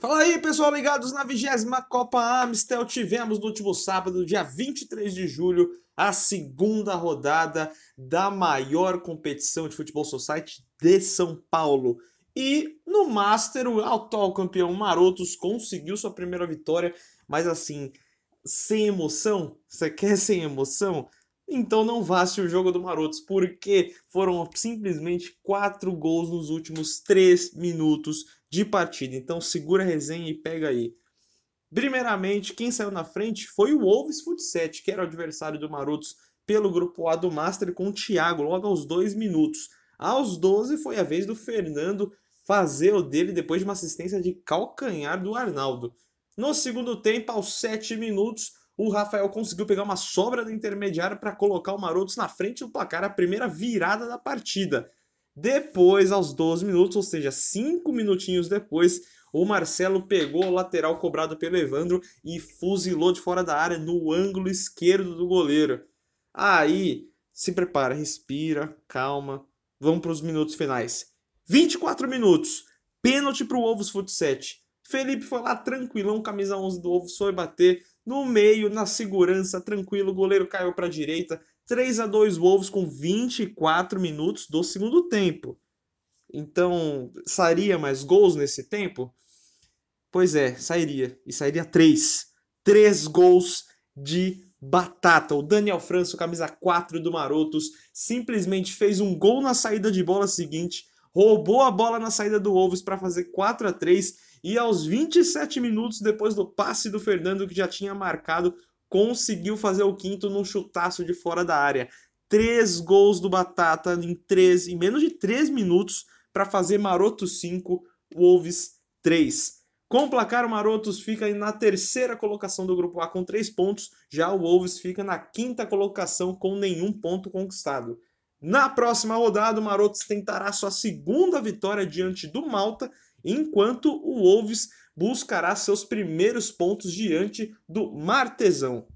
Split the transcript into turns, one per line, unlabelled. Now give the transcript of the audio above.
Fala aí, pessoal, ligados na vigésima Copa Amstel. Tivemos no último sábado, dia 23 de julho, a segunda rodada da maior competição de futebol society de São Paulo. E no Master, o atual campeão Marotos conseguiu sua primeira vitória, mas assim, sem emoção? Você quer sem emoção? Então não vá o jogo do Marotos, porque foram simplesmente quatro gols nos últimos três minutos de partida. Então segura a resenha e pega aí. Primeiramente, quem saiu na frente foi o Wolves Futset, que era o adversário do Marotos pelo grupo A do Master com o Thiago, logo aos dois minutos. Aos 12 foi a vez do Fernando fazer o dele depois de uma assistência de calcanhar do Arnaldo. No segundo tempo, aos 7 minutos, o Rafael conseguiu pegar uma sobra da intermediária para colocar o Marotos na frente do placar, a primeira virada da partida. Depois, aos 12 minutos, ou seja, 5 minutinhos depois, o Marcelo pegou o lateral cobrado pelo Evandro e fuzilou de fora da área no ângulo esquerdo do goleiro. Aí, se prepara, respira, calma. Vamos para os minutos finais. 24 minutos. Pênalti para o Ovos Futset. Felipe foi lá tranquilão, camisa 11 do Ovos, foi bater no meio, na segurança, tranquilo, o goleiro caiu para a direita. 3 a 2 Wolves com 24 minutos do segundo tempo. Então, sairia mais gols nesse tempo? Pois é, sairia. E sairia 3. 3 gols de batata. O Daniel Franço, camisa 4 do Marotos, simplesmente fez um gol na saída de bola seguinte, roubou a bola na saída do Wolves para fazer 4 a 3 e aos 27 minutos depois do passe do Fernando que já tinha marcado, conseguiu fazer o quinto num chutaço de fora da área. Três gols do Batata em, três, em menos de 3 minutos para fazer Maroto 5, Wolves 3. Com o placar, o Marotos fica na terceira colocação do grupo A com 3 pontos, já o Wolves fica na quinta colocação com nenhum ponto conquistado. Na próxima rodada, o Marotos tentará sua segunda vitória diante do Malta enquanto o Wolves buscará seus primeiros pontos diante do Martesão.